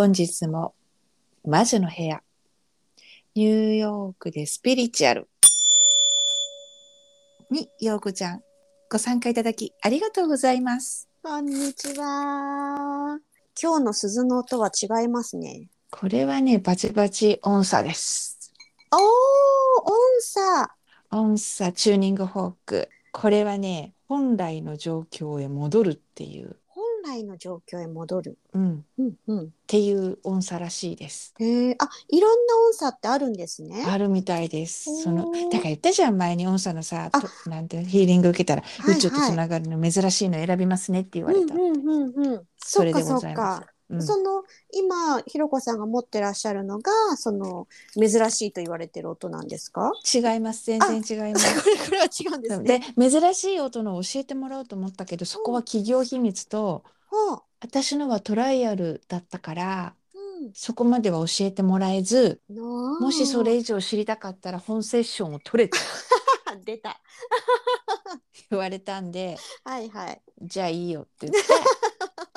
本日も魔女の部屋ニューヨークでスピリチュアルにようこちゃんご参加いただきありがとうございますこんにちは。今日の鈴の音は違いますね。これはねバチバチ音差ですおー、音差。音差チューニングフォークこれはね本来の状況へ戻るっていう、本来の状況へ戻る。うん、っうんうん。ていう音差らしいですへえ、あ、いろんな音差ってあるんですね。あるみたいです。そのだから言ったじゃん前に音差のさなんてヒーリング受けたらはい宇宙とつながるの珍しいの選びますねって言われた。うんうんうんうん。それでございますか。。うんその今ひろこさんが持ってらっしゃるのがその珍しいと言われてる音なんですか？違います全然違います。こ れこれは違うんですね。で珍しい音のを教えてもらおうと思ったけどそこは企業秘密とはあ、私のはトライアルだったからうん。そこまでは教えてもらえずももしそれ以上知りたかったら本セッションを取れって 出た。言われたんではいはい。じゃあいいよって言って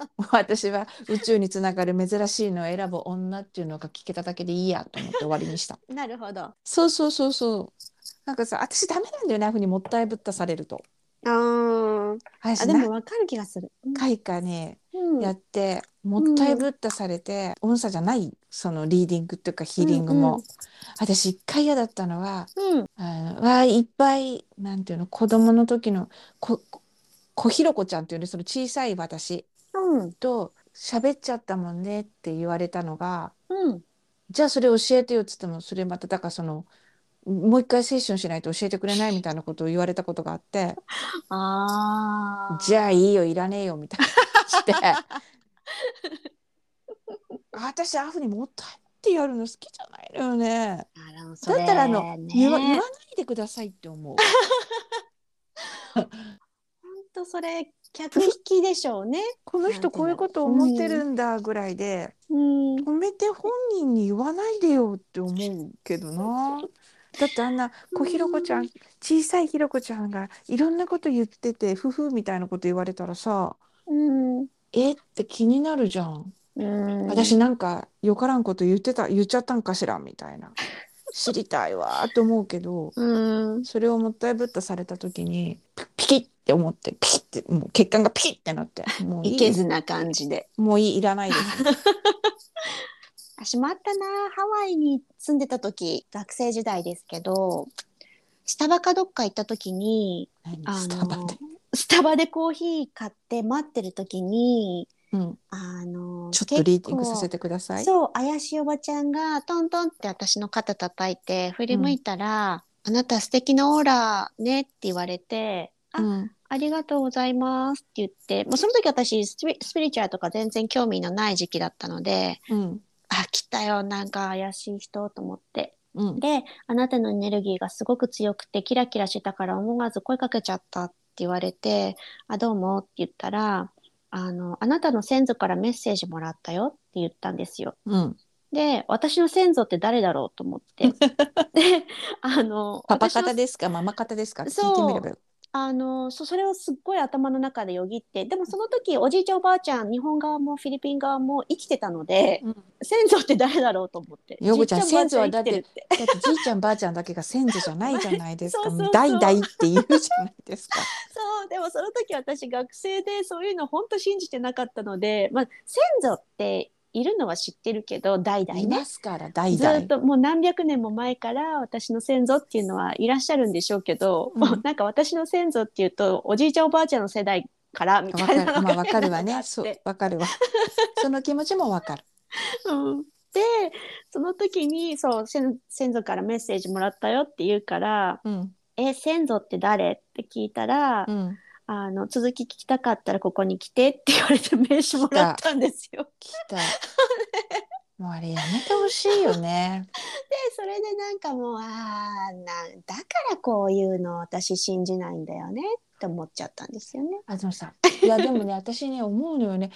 私は宇宙につながる珍しいのを選ぶ女っていうのが聞けただけでいいやと思って終わりにした。なるほど。あそうそうそうそう。なんかさ私ダメなんだよねああいうふうにもったいぶったされると。ーあ私何でもわかる気がする。回かねうんやってもったいぶったされて、音差じゃないそのリーディングっていうかヒーリングも、うんうん私一回嫌だったのはうん。あのわあいっぱいなんていうの子供の時のこ小ひろこちゃんっていうねその小さい私うん。と喋っちゃったもんねって言われたのがうん。じゃあそれ教えてよっつってもそれまただからそのもう一回セッションしないと教えてくれないみたいなことを言われたことがあって ああ。じゃあいいよいらねえよみたいなして 私ああいうふうにもったいってやるの好きじゃないのよねだったらあの、ね言わ言わないでくださいって思う 本当それ客引きでしょうね。この人こういうこと思ってるんだぐらいで、うん。止めて本人に言わないでよって思うけどな。だってあんな小ひろこちゃん、小さいひろこちゃんがいろんなこと言っててふふみたいなこと言われたらさうん。え？って気になるじゃん。うん。私なんかよからんこと言ってた言っちゃったんかしらみたいな知りたいわーって思うけどうん。それをもったいぶったされた時にピピキッって思ってピキッってもう血管がピキッってなってもういいいけずな感じで。もういいいらないです。私もあったなハワイに住んでた時学生時代ですけどスタバかどっか行った時にスタバので？スタバでコーヒー買って待ってる時にうん、あのちょっとリーディングさせててください。そう怪しいおばちゃんがトントンって私の肩叩いて振り向いたら「あなた素敵なオーラね」って言われて「あ、うん。ありがとうございます」って言ってもうその時私スピリチュアルとか全然興味のない時期だったのでうん。あ来たよなんか怪しい人と思って。うん。であなたのエネルギーがすごく強くてキラキラしてたから思わず声かけちゃったって言われて「あどうも」って言ったらあの「あなたの先祖からメッセージもらったよ」って言ったんですよ。うん。で私の先祖って誰だろうと思って。であのパパ方ですか？ママ方ですか？聞いてみればよ。あのそそれをすっごい頭の中でよぎってでもその時おじいちゃんおばあちゃん日本側もフィリピン側も生きてたのでうん先祖って誰だろうと思ってようこちゃん先祖はだってだってじいちゃんばあちゃんだけが先祖じゃないじゃないですか。代々って言うじゃないですか。そうでもその時私学生でそういうの本当信じてなかったので、まあ、先祖っているのは知ってるけど代々いねますから代ず々。っともう何百年も前から私の先祖っていうのはいらっしゃるんでしょうけど、うんもう なんか私の先祖っていうとおじいちゃんおばあちゃんの世代からみわかるたいなのがまあ わかるわね。そうわかるわ。その気持ちもわかる。うんでその時にそう先先祖からメッセージもらったよって言うからうん「え先祖って誰?」って聞いたら、うん。あの続き聞きたかったらここに来てって言われて名刺もらったんですよ。来た。もうあれやめてほしいよね。でそれでなんかもうあーなんだからこういうの私信じないんだよねって思っちゃったんですよね。あのさいやでもね私ね思うのよね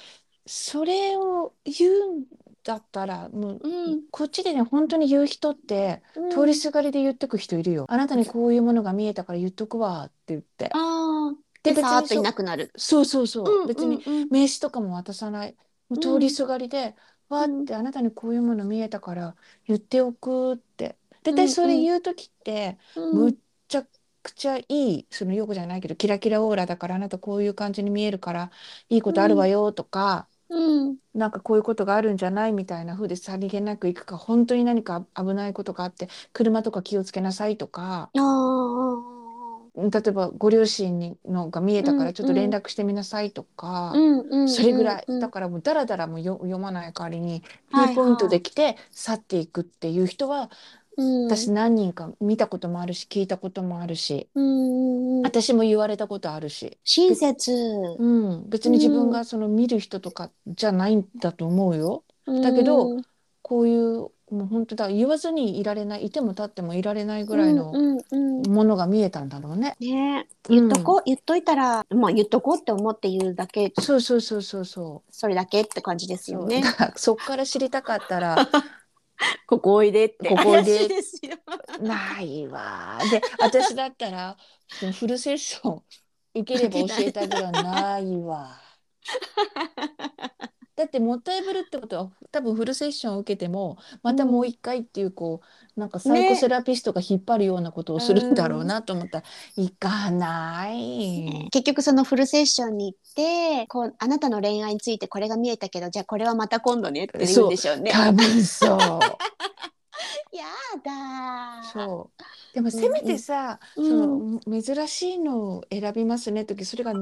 それを言うんだったらもう、うんこっちでね本当に言う人って通りすがりで言ってく人いるよ、あなたにこういうものが見えたから言っとくわって言ってあーで別にといなくなる。そうそうそう、うん別に名刺とかも渡さない。もう通りすがりで、わーってあなたにこういうもの見えたから言っておくって。で私それ言う時ってむっちゃくちゃいいその陽子じゃないけどキラキラオーラだからあなたこういう感じに見えるからいいことあるわよとか、うん。なんかこういうことがあるんじゃないみたいな風でさりげなくいくか本当に何か危ないことがあって車とか気をつけなさいとか。ああ例えばご両親にのが見えたかうんらちょっと連絡してみなさいとか、それぐらい、うんだからもうダラダラもよ読まない代わりにピはいはい。ンポイントで来て去っていくっていう人はうん。私何人か見たこともあるし聞いたこともあるし私も言われたことあるし。親切。うん、別に自分がその見る人とかじゃないんだと思うよ。だけどうんこういうもう本当だ言わずにいられないいても立ってもいられないぐらいのうんうんうん。ものが見えたんだろうね。ね言っとこう、言っといたらまあ言っとこうって思って言うだけ。そうそうそうそうそう。それだけって感じですよね。そっから知りたかったら ここおいでって。ここおいで。ないわー。で私だったらそのフルセッション受ければ教えてあげるわないわ。だってもったいぶるってことは多分フルセッションを受けてもまたもう一回っていうこうなんかサイコセラピストが引っ張るようなことをするんだろうなと思ったら、行かない。結局そのフルセッションに行ってこうあなたの恋愛についてこれが見えたけどじゃあこれはまた今度ねって言うんでしょうね。多分そう。やだーそう。でもせめてさ、うんその珍しいのを選びますね時それが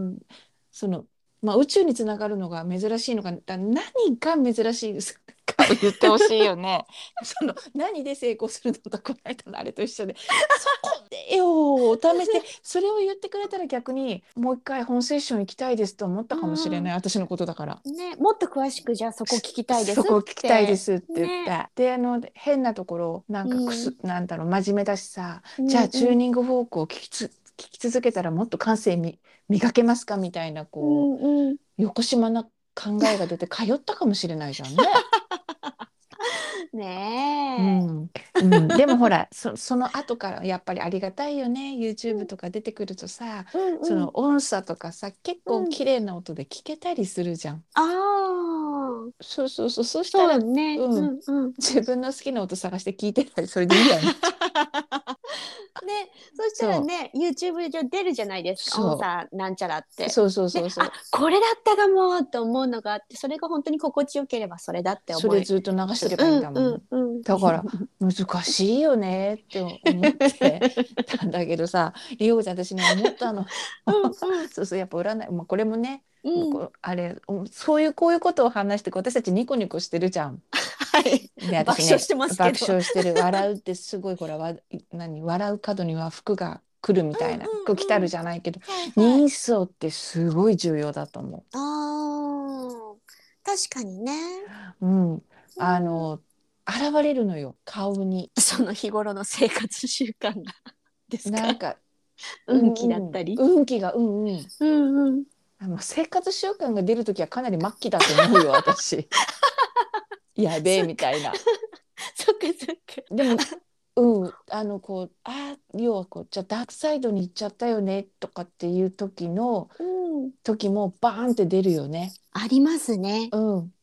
そのまあ宇宙につながるのが珍しいのかだ何が珍しいか？を言ってほしいよね。その何で成功するのとこの間のあれと一緒で。そこでよお試してそれを言ってくれたら逆にもう一回本セッション行きたいですと思ったかもしれない、私のことだから。ね、もっと詳しくじゃあそこ聞きたいですそこ聞きたいですって言って、ね。であの変なところなんかくす、なんだろう真面目だしさ、うんじゃあチューニングフォークを聞きつ聞き続けたらもっと感性み磨けますかみたいなうこう、んうん。横島な考えが出て通ったかもしれないじゃんね。うねえ、ん。うん、でもほらそその後からやっぱりありがたいよね。YouTube とか出てくるとさ、うん。うんその音差とかさ結構綺麗な音で聞けたりするじゃん。ああそうそうそうそしたらね、うん。うんうん。自分の好きな音探して聞いてたりそれでいいよね。ね、そしたらね YouTube 上出るじゃないですか音さなんちゃらって。そうそうそうそうあ。これだったかもって思うのがあってそれが本当に心地よければそれだって思それずっと流してればいいんだもん。うんうんうん、だから難しいよねって思って たんだけどさ、りおちゃん私ね思ったの。そうそうやっぱ占い、まあ、これもね、うんあれおそういうこういうことを話して私たちニコニコしてるじゃん。はい。で爆笑してますけど。爆笑してる。笑うってすごいほらわ何笑う角には服が来るみたいなうんうんうん。服着たるじゃないけど、はい人相ってすごい重要だと思あー。確かにね。う。うん、あの現れるのよ顔に。その日頃の生活習慣が。ですか？なんか運気だったり、うん。運気がうんうん。うんうん。あの生活習慣が出る時はかなり末期だと思うよ私。やべえみたいな。そっかそっか。でもうん。あのこうあ要はこうじゃあダークサイドに行っちゃったよねとかっていう時のうん。時もバーンって出るよね。ありますね。うん、うん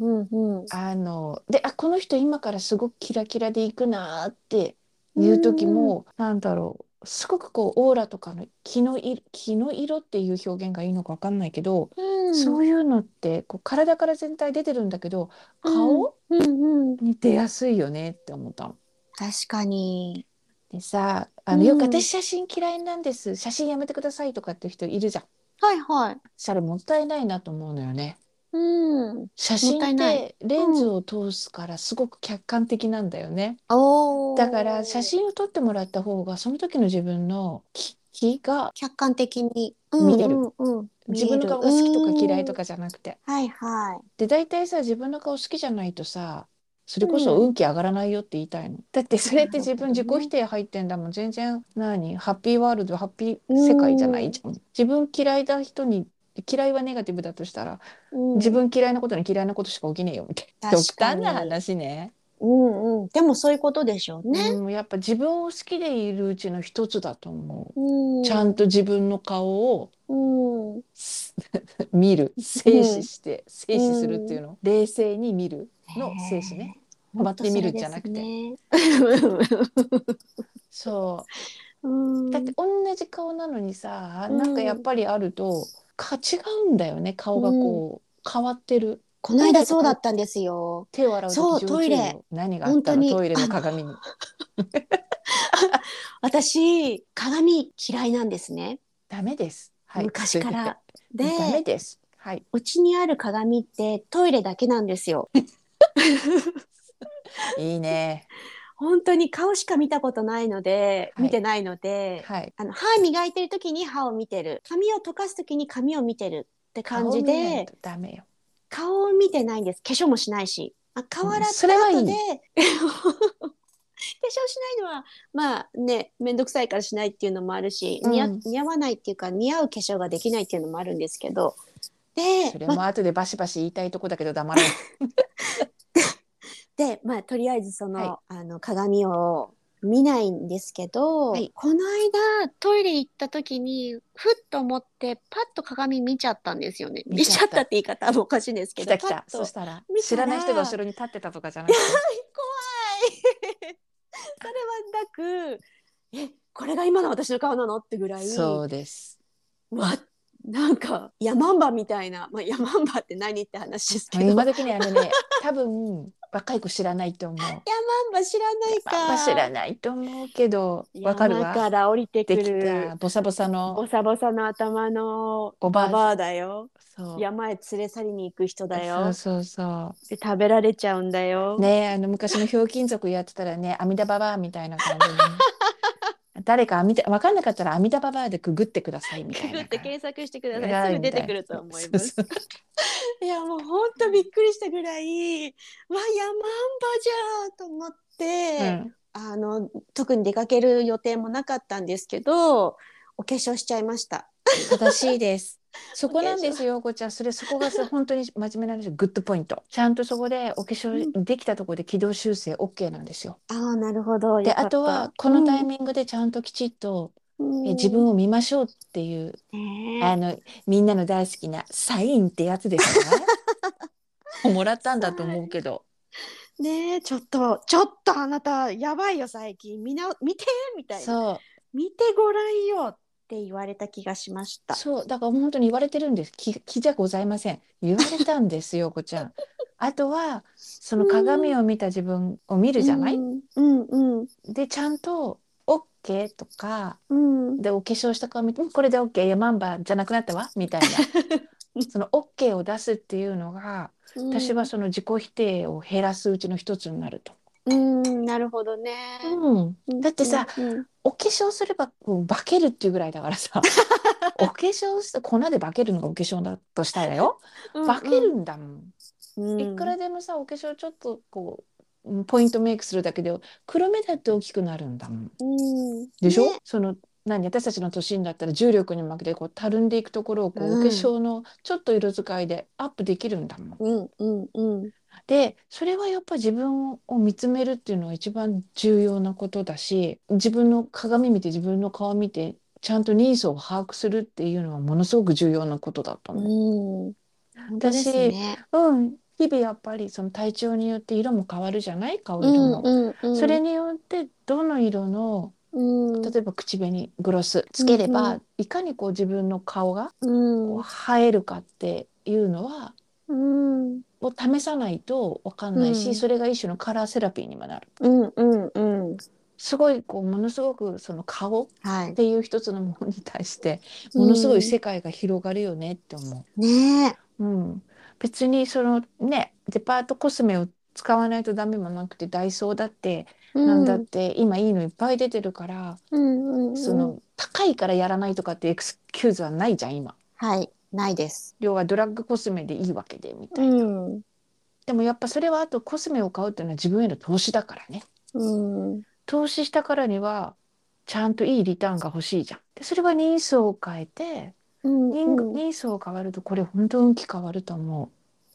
うんうん。あのであこの人今からすごくキラキラでいくなーっていう時も、なんだろうすごくこうオーラとかの気の色気の色っていう表現がいいのかわかんないけど、うんそういうのってこう体から全体出てるんだけど顔うんうんに出やすいよねって思ったの。確かにでさあのうんよく私写真嫌いなんです写真やめてくださいとかって人いるじゃん。はいはいそれもったいないなと思うのよね。うん。写真ってレンズを通すからすごく客観的なんだよね。おー。だから写真を撮ってもらった方がその時の自分の気気が客観的に。見える。うんうんうん。自分の顔が好きとか嫌いとかかじゃなくて。はいはい。で大体さ自分の顔好きじゃないとさそれこそ運気上がらないよって言いたいの。だってそれって自分自己否定入ってんだもん。全然何？ハッピーワールドハッピー世界じゃないじゃん。自分嫌いな人に嫌いはネガティブだとしたら、うん。自分嫌いなことに嫌いなことしか起きねえよみたいな。極端な話ね。うんうん。でもそういうことでしょうね。うん、やっぱ自分を好きでいるうちの一つだと思う。うん。ちゃんと自分の顔をうん。す 見る静止して静止するっていうの、冷静に見るの精子ね。止まってみるじゃなくてて。そう。うん。だって同じ顔なのにさ、うん。なんかやっぱりあるとか違うんだよね顔がこう、変わってる。この間そうだったんですよ。手を洗う時そうトイレ。よ何があったの？トイレの鏡に。私鏡嫌いなんですね。ダメです、はい、昔から。でダメです。はい。うちにある鏡ってトイレだけなんですよ。いいね本当に顔しか見たことないので、はい。見てないので、はい。あの歯磨いてる時に歯を見てる。髪を溶かす時に髪を見てるって感じでとダメよ。顔を見てないんです。化粧もしないし。あ顔洗っうんそれはいい。た後で、化粧しないのはまあね面倒くさいからしないっていうのもあるし、似合うん似合わないっていうか似合う化粧ができないっていうのもあるんですけど。でそれまも後でバシバシ言いたいとこだけど黙らないでまあとりあえずその,、はい。あの鏡を見ないんですけど、はい。この間トイレ行った時にふっと思ってパッと鏡見ちゃったんですよね。見見ちゃったって言い方はおかしいんですけど来た来た。そしたら知らない人が後ろに立ってたとかじゃなくて。怖い。それはなくえこれが今の私の顔なのってぐらいそうです。わなんかヤマンバみたいな、まあ、ヤマンバって何って話ですけど。今時ねあのね多分若い子知らないと思う。ンバ知らないか。まあ知らないと思うけどわかる山かわら降りてくる。たボサボサボのサボサの頭のおばあだよ。そう。山へ連れ去りに行く人だそうよそうそで食べられちゃうんだよ、うねあの昔のひょうきん族やってたらね阿弥陀ババアみたいな感じ誰か阿弥陀分かんなかったら阿弥陀ババアでくぐってくださいみたいな。ググって検索してくだはい。さいすぐ出てくると思います。そうそう。いやもうほんとびっくりしたぐらいわヤマンバじゃんと思って、うん。あの特に出かける予定もなかったんですけどお化粧しちゃいました。正しいです。そこなんですよ、こちゃん。それそこがさ 本当に真面目なんですよ。グッドポイント。ちゃんとそこでお化粧できたところで軌道修正 OK なんですよ。ああなるほどで、よかったあとはこのタイミングでちゃんときちっと、うんえ自分を見ましょうっていう、ねえあのみんなの大好きなサインってやつですか もらったんだと思うけど。ねえちょっとちょっとあなたやばいよ最近見な見てみたいなそう。見てごらんよって言われた気がしました。そうだから本当に言われてるんです。気気じゃございません。言われたんですよ こちゃん。あとはその鏡を見た自分を見るじゃない、うんうんうん。でちゃんと OK とかうん。でお化粧した顔見てうんこれで OK ヤマンバじゃなくなったわ。みたいな。その OK を出すっていうのが私はその自己否定を減らすうちの一つになると。うんなるほどね、うん、だってさ、うんお化粧すれば化けるっていうぐらいだからさ。お化粧して粉で化けるのがお化粧だとしたらよ。うん化けるんだもん。うん。いくらでもさお化粧ちょっとこううんポイントメイクするだけで黒目だって大きくなるんだもん。うん。でしょ、ね。その何私たちの年になったら重力に負けてこうたるんでいくところをこう、うん。お化粧のちょっと色使いでアップできるんだもん。うんうんうんでそれはやっぱ自分を見つめるっていうのが一番重要なことだし自分の鏡見て自分の顔見てちゃんとニーズを把握するっていうのはものすごく重要なことだと思う。うん。本当ですね。うん、日々やっぱりその体調によって色も変わるじゃない顔色うんの。うんうん。それによってどの色のうん。例えば口紅グロスつければ、うんういかにこう自分の顔が映えるかっていうのはうんを試さないと分かんないし、うん。それが一種のカラーセラピーにもなる。うんうんうん。すごいこうものすごくその顔っはい。ていう一つのものに対してものすごい世界が広がるよねって思ねう。うん、別にそのねデパートコスメを使わないとダメもなくてダイソーだってえなんだって今いいのいっぱい出てるから、うんうんうん。その高いからやらないとかってエクスキューズはないじゃん今。はいないです要はドラッグコスメでいいわけでみたいな。うんでもやっぱそれはあとコスメを買うっていうのは自分への投資だからね。うん投資したからにはちゃんといいリターンが欲しいじゃん。でそれはニーズを変えて、うんニうんンニーズを変わるとこれ本当運気変わると思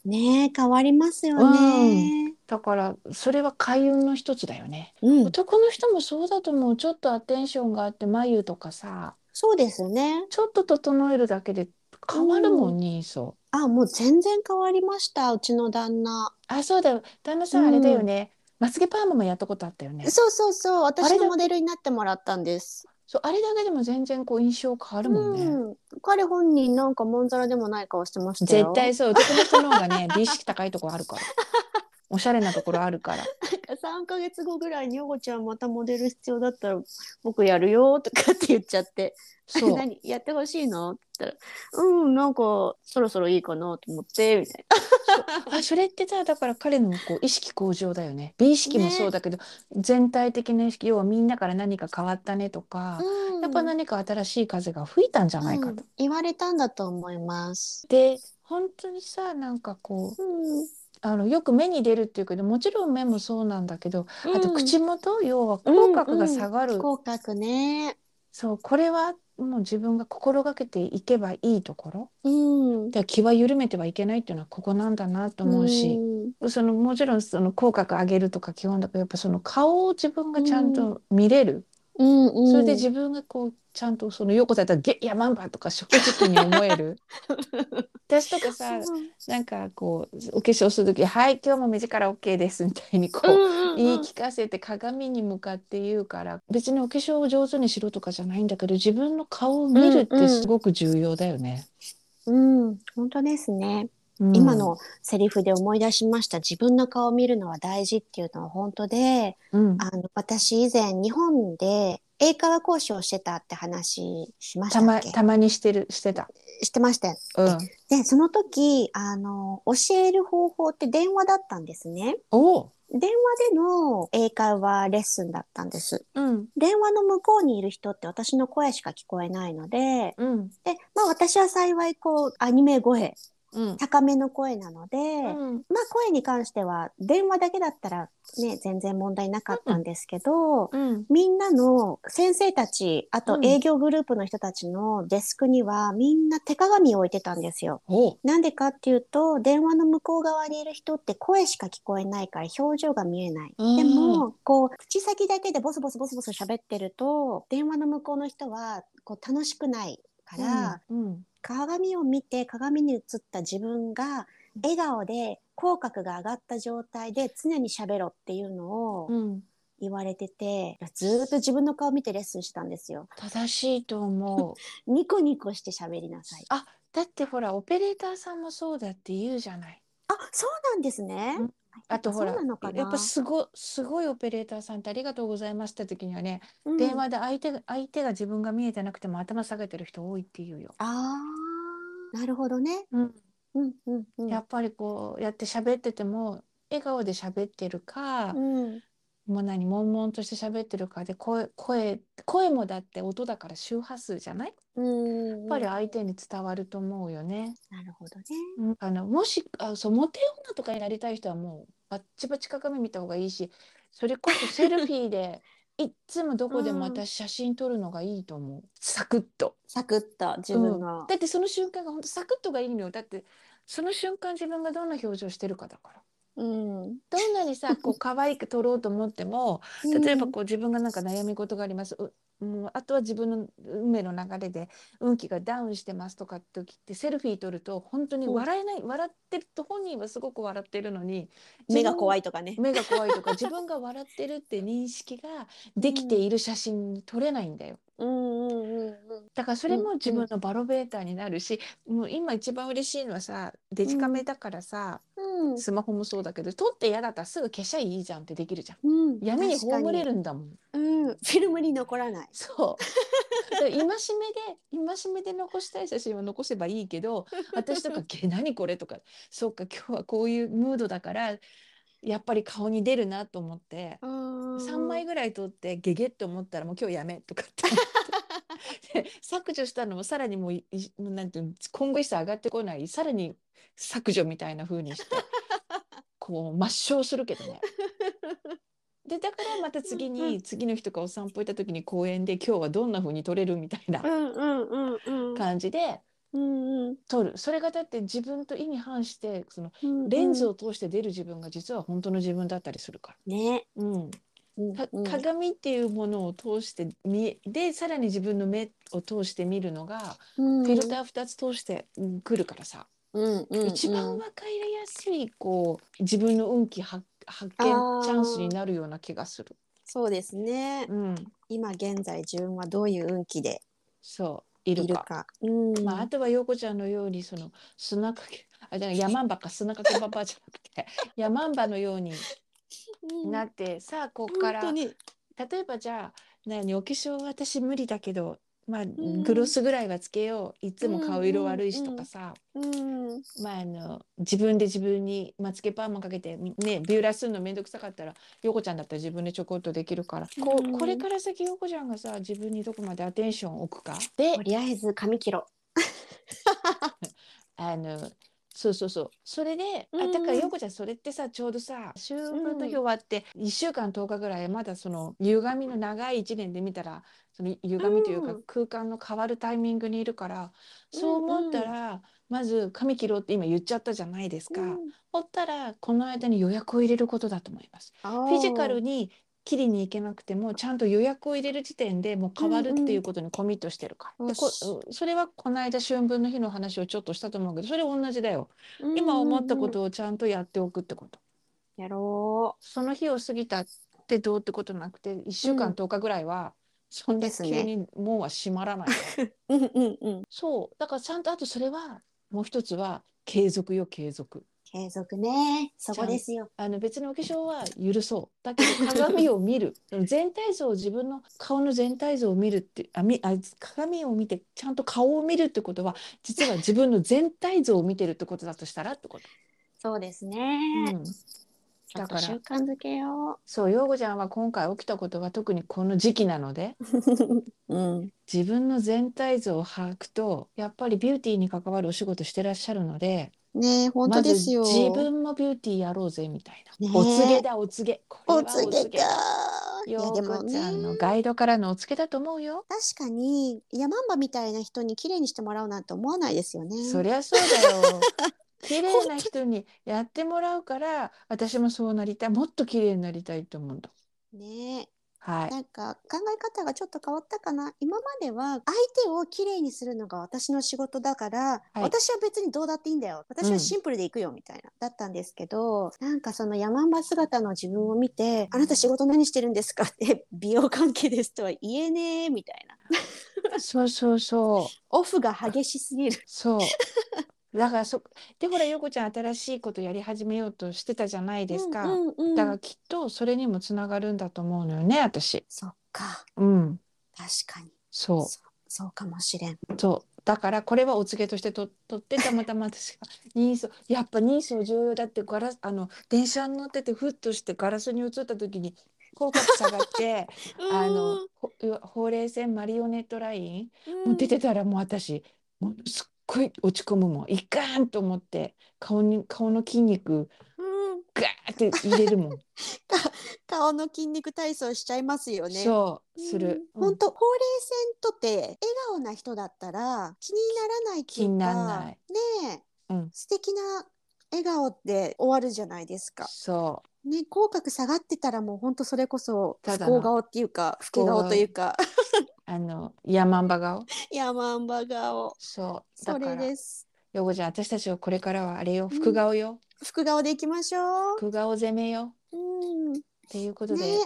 う。ねえ変わりますよねだからそれは開運の一つだよね。うん男の人もそうだと思う。ちょっとアテンションがあって眉とかさ、そうですよねちょっと整えるだけで変わるもん、ニーズ。あ、もう全然変わりました、うちの旦那。あ、そうだよ。旦那さん、うんあれだよね。まつげパーマもやったことあったよね。そうそうそう、私のモデルになってもらったんです。そう、あれだけでも全然こう印象変わるもんね。うん、彼本人なんかまんざらでもない顔してましたよ。絶対そう。男の人の方がね、美意識高いところあるから。おしゃれなところあるから。3ヶ月後ぐらいに「よごちゃんまたモデル必要だったら僕やるよ」とかって言っちゃって「そう。何？やってほしいの?」って言ったら「うんなんかそろそろいいかなと思って」みたい あ、それってさ、だから彼のこう意識向上だよね。美意識もそうだけど、全体的な意識、要はみんなから何か変わったねとか、な。うんやっぱ何か新しい風が吹いたんじゃないかと。うん言われたんだと思います。で、本当にさ、なんかこう、うんあのよく目に出るっていうけどもちろん目もそうなんだけど、あとうん。口元要は口角が下がる、口角ね。そうこれはもう自分が心がけていけばいいところ。うん。で気は緩めてはいけないっていうのはここなんだなと思うし、そのもちろんその口角上げるとか基本だけどやっぱその顔を自分がちゃんと見れる、うんうん、それで自分がこうちゃんとその横田だったら「ゲッヤマンバ」とか正直に思える？私とかさなんかこうお化粧する時「はい今日も目力 OK です」みたいにこう。うんうんうん言い聞かせて鏡に向かって言うから別にお化粧を上手にしろとかじゃないんだけど自分の顔を見るってすごく重要だよね。うん、本当ですね。うん。今のセリフで思い出しました。自分の顔を見るのは大事っていうのは本当でうん。あの私以前日本で英会話講師をしてたって話しましたたまっけ？たまにしてるしてた。してました。ようん、でその時あの教える方法って電話だったんですね。おう、電話での英会話レッスンだったんです。うん。電話の向こうにいる人って私の声しか聞こえないのでうん。でまあ私は幸いこうアニメ声うん。高めの声なので、うん。まあ声に関しては電話だけだったらね全然問題なかったんですけど、うん。みんなの先生たちあとうん。営業グループの人たちのデスクにはみんな手鏡を置いてたんですよ。なんでかっていうと電話の向こう側にいる人って声しか聞こえないから表情が見えない。うん。でもこう口先だけでボソボソボソボソ喋ってると電話の向こうの人はこう楽しくないから、うん鏡を見て鏡に映った自分が笑顔で口角が上がった状態で常に喋ろっていうのをうん言われてて、ずーっと自分の顔見てレッスンしたんですよ。正しいと思う。ニコニコして喋りなさい。あだってほらオペレーターさんもそうだって言うじゃない。あ、そうなんですね。うんあとほらやっぱすごすごいオペレーターさんってありがとうございますって時にはね、うん電話で相手が相手が自分が見えてなくても頭下げてる人多いって言うよ。ああ、なるほどね。うんうんうんうん。やっぱりこうやって喋ってても笑顔で喋ってるか、うんもう何悶々として喋ってるかで声声声もだって音だから周波数じゃない？うん。やっぱり相手に伝わると思うよね。なるほどね。うんあのもしあそうモテ女とかになりたい人はもうバッチバチ鏡見た方がいいしそれこそセルフィーでいっつもどこでも うん私写真撮るのがいいと思う、サクッと。サクッと自分の。だってその瞬間が本当サクッとがいいのよだってその瞬間自分がどんな表情してるかだから。うん。どんなにさ こう可愛く撮ろうと思っても例えばこう自分がなんか悩み事があります、うもうあとは自分の運命の流れで運気がダウンしてますとかって時ってセルフィー撮ると本当に笑えない、笑ってると本人はすごく笑ってるのに目が怖いいとかね。目が怖いとか自分が笑ってるって認識ができている写真に撮れないんだよ。うんうんうんうん。だからそれうんうんも自分のバロメーターになるし、もう今一番嬉しいのはさデジカメだからさ、うんスマホもそうだけど撮って嫌だったらすぐ消しゃいいじゃんってできるじゃん。うん、闇に葬れるんだもん。うん、フィルムに残らない。そう。戒めで戒めで残したい写真は残せばいいけど私とか「げ何これ?」とか「そうか今日はこういうムードだからやっぱり顔に出るな」と思って3 3枚ぐらい撮ってゲゲって思ったらもう今日やめとかって 削除したのもさらにもうなんていうの今後一切上がってこないさらに削除みたいな風にして こう抹消するけどね。でだからまた次うんうに次の日とかお散歩行った時に公園で今日はどんな風に撮れるみたいな感じでうんうん。撮る。それがだって自分と意に反してそのうん。レンズを通して出る自分が実は本当の自分だったりするから。ね、うん鏡っていうものを通して見えでさらに自分の目を通して見るのが、うんフィルター2つ通してうん来るからさうんうん一番うん分かりやすいこう自分の運気発発見チャンスになるような気がする。そうですね。うん、今現在自分はどういう運気でそういるか。いるか。うん。まあ、あとは陽子ちゃんのようにその砂かけあじゃあ山んばか砂かけばばじゃなくて山んばのようにうん。なって、さあここから。例えばじゃあ何お化粧は私無理だけど、まあ、ん。グロスぐらいはつけよう。いつも顔色悪いしとかさ、うん。まあ、あの自分で自分にまつげパーマかけてねビューラーするのめんどくさかったら陽子ちゃんだったら自分でちょこっとできるから、ここれから先陽子ちゃんがさ自分にどこまでアテンションを置くか。でとりあえず髪切ろ あのそうそうそうそれで、うんあだから陽子ちゃんそれってさちょうどさ秋分の日終わって1週間10日ぐらいまだその歪みの長い1年で見たらその歪みというかうん空間の変わるタイミングにいるから、そう思ったら、まず髪切ろうって今言っちゃったじゃないですう。か。うんほったらこの間に予約を入れることだと思います。フフィジカルに切りに行けなくてもちゃんと予約を入れる時点でもう変わるっていうことにコミットしてるから。でこよしそれはこの間春分の日の話をちょっとしたと思うけどそれ同じだよ。今思ったこうんうんうんとをちゃんとやっておくってこと。やろその日を過ぎたってどうってことなくて1週間うん10日ぐらいはそんな急に門は閉まらない。う。うんうんうん。そうだからちゃんとあとそれはもう一つは継続よ継続。継続ね。そこですよ。あの別にお化粧は許そうだけど鏡を見る 全体像を自分の顔の全体像を見るってあみあ鏡を見てちゃんと顔を見るってことは実は自分の全体像を見てるってことだとしたらってこと。そうですね。うん、だから習慣づけよそう陽子ちゃんは今回起きたことは特にこの時期なのでう。うん。自分の全体像を把握とやっぱりビューティーに関わるお仕事してらっしゃるのでね本当ですよ。自分もビューティーやろうぜみたいな、ねお告げだお告げお告げか。いや陽でもゃんのね。ガイドからのお告げだと思うよ。確かにヤマみたいな人に綺麗にしてもらうなんて思わないですよね。そりゃそうだよ。綺麗な人にやってもらうから私もそうなりたいもっと綺麗になりたいと思うんだ。ねはい。なんか考え方がちょっと変わったかな今までは相手を綺麗にするのが私の仕事だから、はい私は別にどうだっていいんだよ私はシンプルでいくよみたいな、だったんですけどなんかその山んば姿の自分を見て「あなた仕事何してるんですか?」って 美容関係ですとは言えねえみたいなそうそうそう オフが激しすぎる。そう。だからそでほら陽子ちゃん新しいことやり始めようとしてたじゃないですか。うんうんうんだからきっとそれにもつながるんだと思うのよね私。そっかうん。確かにそそうそうかもしれん。うそう。だからこれはお告げとしてと取ってたまたま私が人相やっぱ人相重要だってガラスあの電車に乗っててふっとしてガラスに映った時に口角下がって あのほほうれい線マリオネットライン？もう出てたらもう私もうすっごい落ち込むもんいかんと思って顔に顔の筋肉うんガーって入れるもん。顔の筋肉体操しちゃいますよね。そうする。うん本当、ほうれい線とって笑顔な人だったら気にならない気にならないねえ、うん素敵な笑顔で終わるじゃないですか。そうね、口角下がってたらもう本当それこそ不幸顔っていうか老け顔というか。あのヤマンバ顔。ヤマンバ顔。そう。だそれです。ヨゴちゃん私たちはこれからはあれよ。副顔よ、副顔でいきましょう。副顔攻めよ。うん、っていうことで、ね、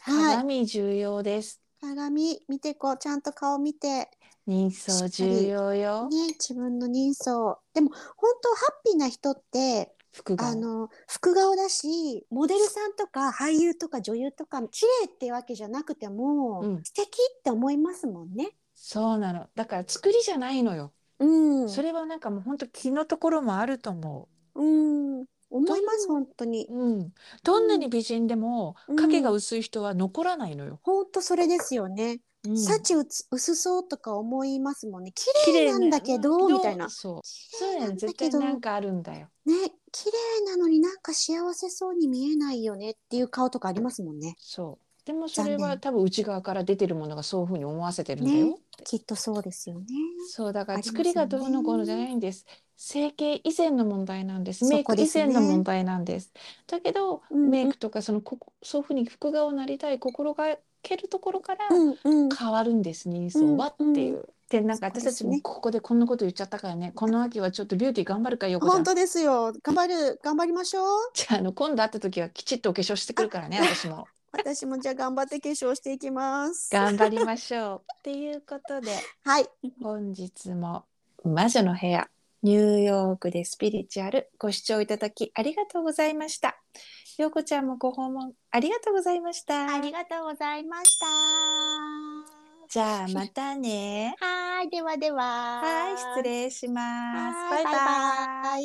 はい。鏡重要です。鏡見てこうちゃんと顔見て。人相重要よ、ね自分の人相。でも本当ハッピーな人って副顔あの副顔だしモデルさんとか俳優とか女優とか綺麗ってわけじゃなくても、うん。素敵って思いますもんね。そうなの。だから作りじゃないのよ、うん、それはなんかもう本当気のところもあると思う。ん、思います本当に。う、うん、どんなに美人でもうん。影が薄い人は残らないのよ、本当それですよね。うん。幸うつ薄そうとか思いますもんね。綺綺麗麗なんだけどうんみたいな。そう。綺そうやんだけど対なんかあるんだよ。ね綺麗なのになんか幸せそうに見えないよねっていう顔とかありますもんね。そうでもそれは多分内側から出てるものがそういうふうに思わせてるんだよ、ねきっとそうですよね。そうだから作りがどうのこうのじゃないんです。整形以前の問題なんです。そメイク以前の問題なんです。だけど、うんうんメイクとかそのここそういうふうに服顔になりたい心がけるところからうんうん。変わるんです、人相はっていう。でなんか私たちもここでこんなこと言っちゃったからねこの秋はちょっとビューティー頑張るかよ本当ですよ。頑張る、頑張りましょう。じゃああの今度会った時はきちっとお化粧してくるからね私も 私もじゃあ頑張って化粧していきます。頑張りましょう っていうことではい。本日も魔女の部屋ニューヨークでスピリチュアルご視聴いただきありがとうございましたようこちゃんもご訪問ありがとうございましたありがとうございました。じゃあまたね。はい。ではでは。はい失礼します。はい。バイバイ。バイバイ